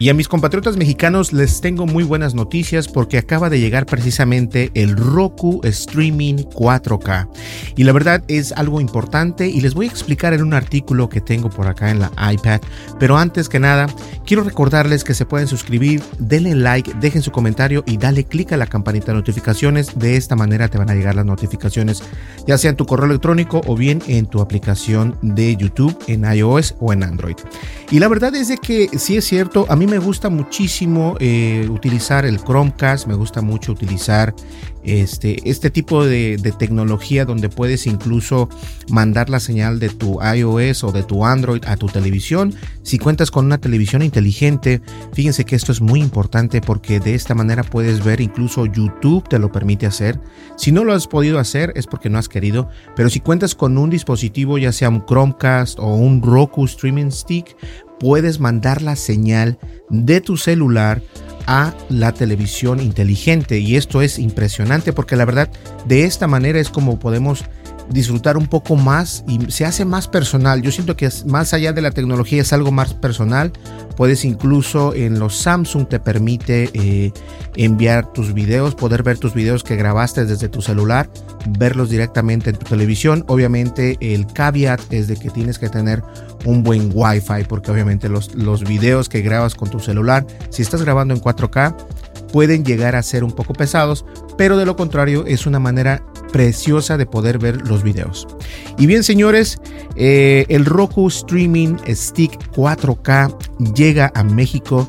Y a mis compatriotas mexicanos les tengo muy buenas noticias porque acaba de llegar precisamente el Roku Streaming 4K. Y la verdad es algo importante y les voy a explicar en un artículo que tengo por acá en la iPad. Pero antes que nada, quiero recordarles que se pueden suscribir, denle like, dejen su comentario y dale clic a la campanita de notificaciones. De esta manera te van a llegar las notificaciones, ya sea en tu correo electrónico o bien en tu aplicación de YouTube en iOS o en Android. Y la verdad es de que sí es cierto, a mí me gusta muchísimo eh, utilizar el Chromecast, me gusta mucho utilizar este, este tipo de, de, tecnología donde puedes incluso mandar la señal de tu iOS o de tu Android a tu televisión. Si cuentas con una televisión inteligente, fíjense que esto es muy importante porque de esta manera puedes ver incluso YouTube te lo permite hacer. Si no lo has podido hacer es porque no has querido, pero si cuentas con un dispositivo ya sea un Chromecast o un Roku Streaming Stick, puedes mandar la señal de tu celular a la televisión inteligente. Y esto es impresionante porque la verdad de esta manera es como podemos disfrutar un poco más y se hace más personal. Yo siento que más allá de la tecnología es algo más personal. Puedes incluso en los Samsung te permite eh, enviar tus videos, poder ver tus videos que grabaste desde tu celular, verlos directamente en tu televisión. Obviamente el caveat es de que tienes que tener un buen wifi porque obviamente los, los videos que grabas con tu celular, si estás grabando en 4K, pueden llegar a ser un poco pesados, pero de lo contrario es una manera preciosa de poder ver los videos. Y bien señores, eh, el Roku Streaming Stick 4K llega a México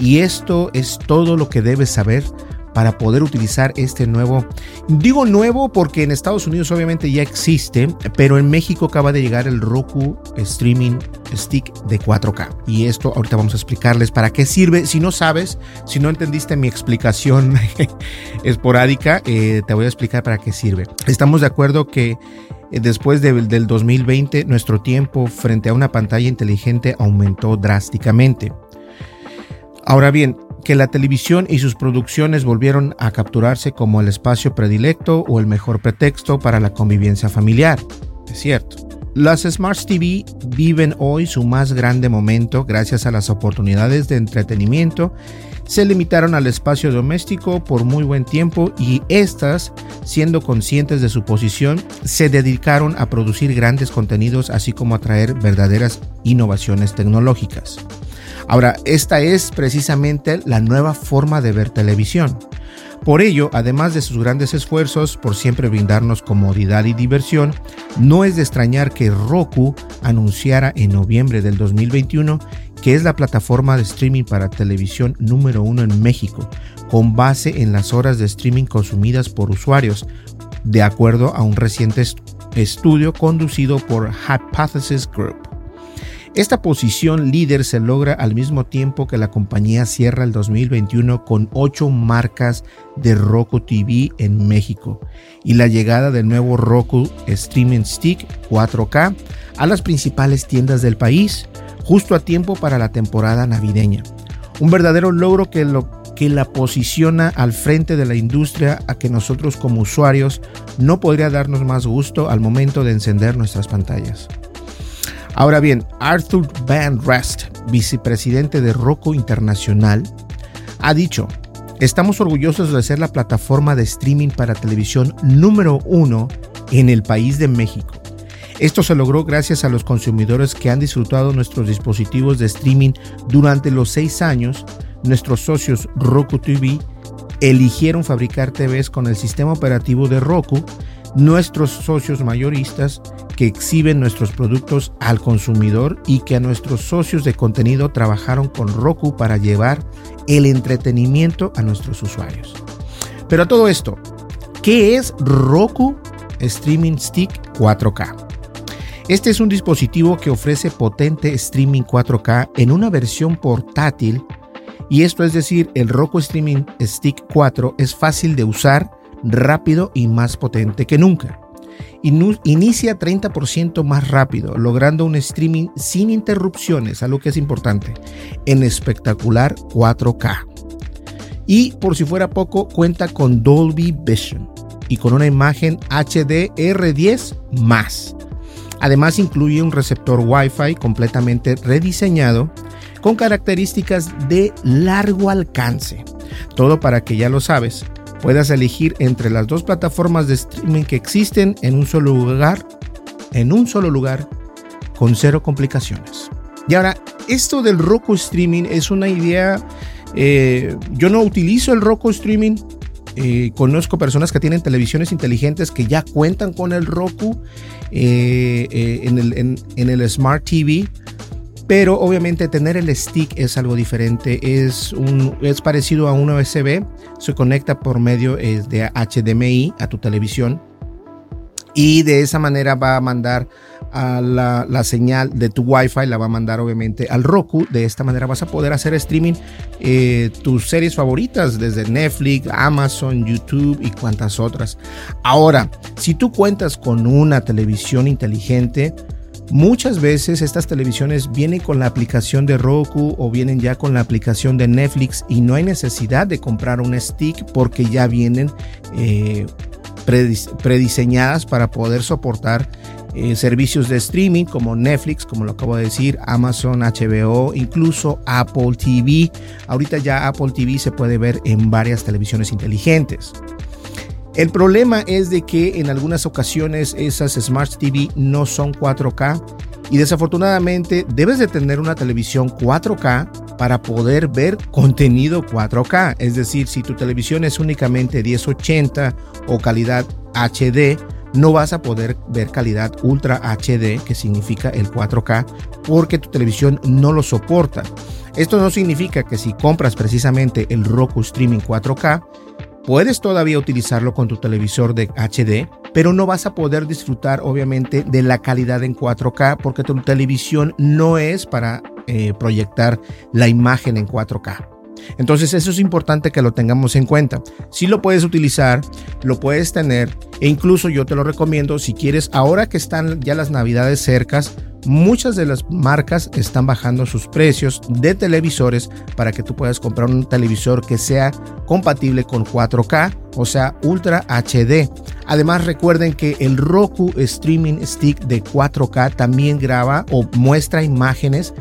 y esto es todo lo que debes saber para poder utilizar este nuevo. Digo nuevo porque en Estados Unidos obviamente ya existe, pero en México acaba de llegar el Roku Streaming Stick de 4K. Y esto ahorita vamos a explicarles para qué sirve. Si no sabes, si no entendiste mi explicación esporádica, eh, te voy a explicar para qué sirve. Estamos de acuerdo que eh, después del 2020 nuestro tiempo frente a una pantalla inteligente aumentó drásticamente. Ahora bien, que la televisión y sus producciones volvieron a capturarse como el espacio predilecto o el mejor pretexto para la convivencia familiar. Es cierto. Las Smart TV viven hoy su más grande momento gracias a las oportunidades de entretenimiento. Se limitaron al espacio doméstico por muy buen tiempo y estas, siendo conscientes de su posición, se dedicaron a producir grandes contenidos así como a traer verdaderas innovaciones tecnológicas. Ahora, esta es precisamente la nueva forma de ver televisión. Por ello, además de sus grandes esfuerzos por siempre brindarnos comodidad y diversión, no es de extrañar que Roku anunciara en noviembre del 2021 que es la plataforma de streaming para televisión número uno en México, con base en las horas de streaming consumidas por usuarios, de acuerdo a un reciente estudio conducido por Hypothesis Group. Esta posición líder se logra al mismo tiempo que la compañía cierra el 2021 con ocho marcas de Roku TV en México y la llegada del nuevo Roku Streaming Stick 4K a las principales tiendas del país justo a tiempo para la temporada navideña. Un verdadero logro que lo que la posiciona al frente de la industria a que nosotros como usuarios no podría darnos más gusto al momento de encender nuestras pantallas. Ahora bien, Arthur Van Rest, vicepresidente de Roku Internacional, ha dicho, estamos orgullosos de ser la plataforma de streaming para televisión número uno en el país de México. Esto se logró gracias a los consumidores que han disfrutado nuestros dispositivos de streaming durante los seis años. Nuestros socios Roku TV eligieron fabricar TVs con el sistema operativo de Roku. Nuestros socios mayoristas que exhiben nuestros productos al consumidor y que a nuestros socios de contenido trabajaron con Roku para llevar el entretenimiento a nuestros usuarios. Pero a todo esto, ¿qué es Roku Streaming Stick 4K? Este es un dispositivo que ofrece potente streaming 4K en una versión portátil y esto es decir, el Roku Streaming Stick 4 es fácil de usar, rápido y más potente que nunca inicia 30% más rápido, logrando un streaming sin interrupciones, algo que es importante, en espectacular 4K. Y por si fuera poco, cuenta con Dolby Vision y con una imagen HDR10 más. Además incluye un receptor Wi-Fi completamente rediseñado con características de largo alcance. Todo para que ya lo sabes, puedas elegir entre las dos plataformas de streaming que existen en un solo lugar, en un solo lugar, con cero complicaciones. Y ahora, esto del Roku Streaming es una idea, eh, yo no utilizo el Roku Streaming, eh, conozco personas que tienen televisiones inteligentes que ya cuentan con el Roku eh, en, el, en el Smart TV pero obviamente tener el stick es algo diferente, es, un, es parecido a un USB, se conecta por medio de HDMI a tu televisión y de esa manera va a mandar a la, señal de tu Wi-Fi, la va a mandar obviamente al Roku. De esta manera vas a poder hacer streaming eh, tus series favoritas desde Netflix, Amazon, YouTube y cuantas otras. Ahora, si tú cuentas con una televisión inteligente, Muchas veces estas televisiones vienen con la aplicación de Roku o vienen ya con la aplicación de Netflix y no hay necesidad de comprar un stick porque ya vienen eh, prediseñadas para poder soportar eh, servicios de streaming como Netflix, como lo acabo de decir, Amazon, HBO, incluso Apple TV. Ahorita ya Apple TV se puede ver en varias televisiones inteligentes. El problema es de que en algunas ocasiones esas Smart TV no son 4K y desafortunadamente debes de tener una televisión 4K para poder ver contenido 4K. Es decir, si tu televisión es únicamente 1080 o calidad HD, no vas a poder ver calidad Ultra HD, que significa el 4K, porque tu televisión no lo soporta. Esto no significa que si compras precisamente el Roku Streaming 4K, Puedes todavía utilizarlo con tu televisor de HD, pero no vas a poder disfrutar obviamente de la calidad en 4K porque tu televisión no es para eh, proyectar la imagen en 4K. Entonces eso es importante que lo tengamos en cuenta. Si lo puedes utilizar, lo puedes tener e incluso yo te lo recomiendo si quieres, ahora que están ya las navidades cercas, muchas de las marcas están bajando sus precios de televisores para que tú puedas comprar un televisor que sea compatible con 4K, o sea, Ultra HD. Además, recuerden que el Roku Streaming Stick de 4K también graba o muestra imágenes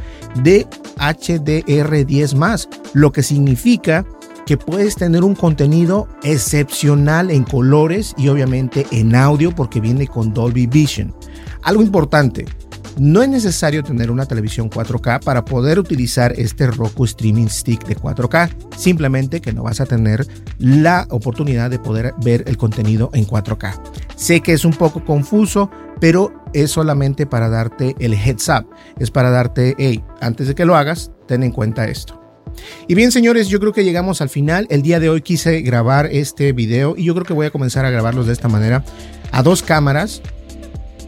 de HDR10 lo que significa que puedes tener un contenido excepcional en colores y obviamente en audio porque viene con Dolby Vision. Algo importante, no es necesario tener una televisión 4K para poder utilizar este Roku Streaming Stick de 4K. Simplemente que no vas a tener la oportunidad de poder ver el contenido en 4K. Sé que es un poco confuso, pero es solamente para darte el heads up. Es para darte, hey, antes de que lo hagas, ten en cuenta esto. Y bien, señores, yo creo que llegamos al final. El día de hoy quise grabar este video y yo creo que voy a comenzar a grabarlos de esta manera a dos cámaras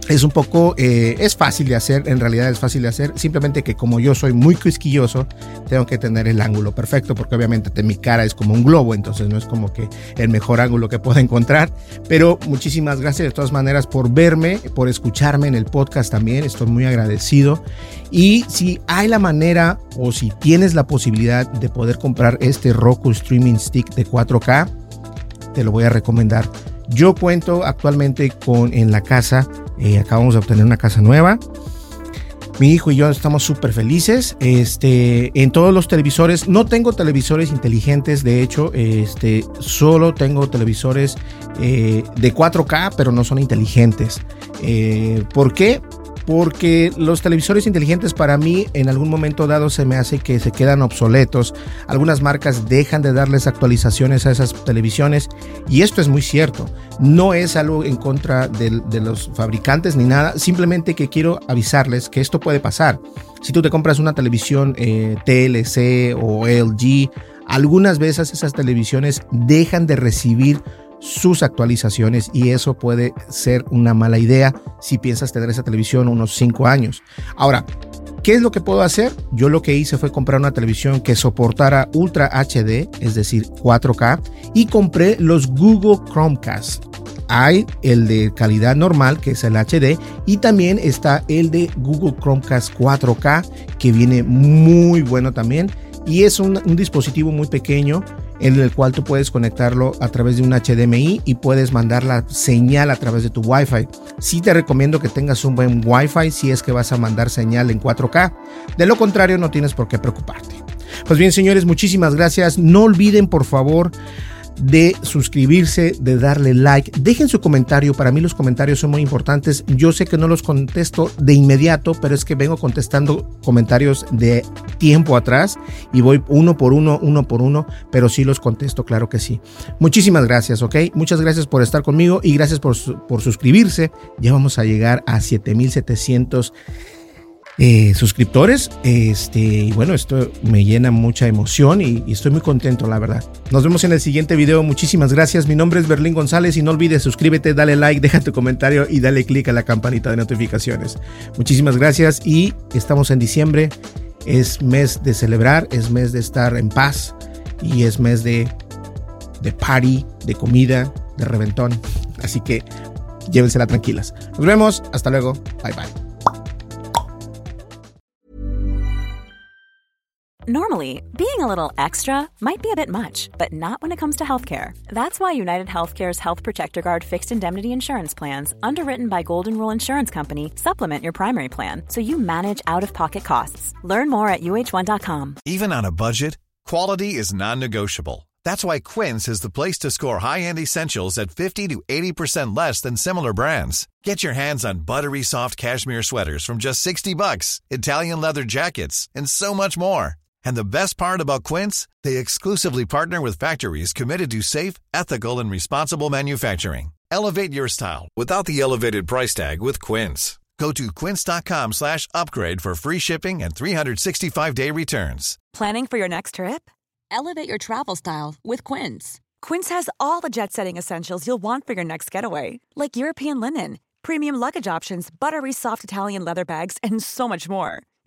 es un poco, eh, es fácil de hacer, en realidad es fácil de hacer, simplemente que como yo soy muy quisquilloso, tengo que tener el ángulo perfecto, porque obviamente mi cara es como un globo, entonces no es como que el mejor ángulo que pueda encontrar, pero muchísimas gracias de todas maneras por verme, por escucharme en el podcast también, estoy muy agradecido. Y si hay la manera o si tienes la posibilidad de poder comprar este Roku Streaming Stick de 4K, te lo voy a recomendar yo cuento actualmente con en la casa, eh, acabamos de obtener una casa nueva. Mi hijo y yo estamos súper felices. Este, en todos los televisores, no tengo televisores inteligentes, de hecho, este, solo tengo televisores eh, de 4K, pero no son inteligentes. Eh, ¿Por qué? Porque los televisores inteligentes para mí en algún momento dado se me hace que se quedan obsoletos. Algunas marcas dejan de darles actualizaciones a esas televisiones y esto es muy cierto. No es algo en contra de, los fabricantes ni nada, simplemente que quiero avisarles que esto puede pasar. Si tú te compras una televisión eh, TLC o LG, algunas veces esas televisiones dejan de recibir sus actualizaciones y eso puede ser una mala idea si piensas tener esa televisión unos 5 años. Ahora, ¿qué es lo que puedo hacer? Yo lo que hice fue comprar una televisión que soportara Ultra HD, es decir, 4K, y compré los Google Chromecast. Hay el de calidad normal, que es el HD, y también está el de Google Chromecast 4K, que viene muy bueno también. Y es un, dispositivo muy pequeño en el cual tú puedes conectarlo a través de un HDMI y puedes mandar la señal a través de tu Wi-Fi. Te recomiendo que tengas un buen Wi-Fi si es que vas a mandar señal en 4K. De lo contrario, no tienes por qué preocuparte. Pues bien, señores, muchísimas gracias. No olviden, por favor, de suscribirse, de darle like. Dejen su comentario. Para mí los comentarios son muy importantes. Yo sé que no los contesto de inmediato, pero es que vengo contestando comentarios de tiempo atrás y voy uno por uno, uno por uno, pero sí los contesto, claro que sí. Muchísimas gracias, ¿ok? Muchas gracias por estar conmigo y gracias por, por suscribirse. Ya vamos a llegar a 7700 eh, suscriptores. Este, y bueno, esto me llena mucha emoción y, estoy muy contento, la verdad. Nos vemos en el siguiente video. Muchísimas gracias. Mi nombre es Berlín González y no olvides suscríbete, dale like, deja tu comentario y dale click a la campanita de notificaciones. Muchísimas gracias y estamos en diciembre. Es mes de celebrar, es mes de estar en paz y es mes de, de party, de comida, de reventón. Así que llévensela tranquilas. Nos vemos. Hasta luego. Bye bye. Normally, being a little extra might be a bit much, but not when it comes to healthcare. That's why United Healthcare's Health Protector Guard fixed indemnity insurance plans, underwritten by Golden Rule Insurance Company, supplement your primary plan so you manage out of pocket costs. Learn more at uh1.com. Even on a budget, quality is non negotiable. That's why Quince is the place to score high end essentials at 50 to 80% less than similar brands. Get your hands on buttery soft cashmere sweaters from just 60 bucks, Italian leather jackets, and so much more. And the best part about Quince, they exclusively partner with factories committed to safe, ethical and responsible manufacturing. Elevate your style without the elevated price tag with Quince. Go to quince.com/upgrade for free shipping and 365-day returns. Planning for your next trip? Elevate your travel style with Quince. Quince has all the jet-setting essentials you'll want for your next getaway, like European linen, premium luggage options, buttery soft Italian leather bags and so much more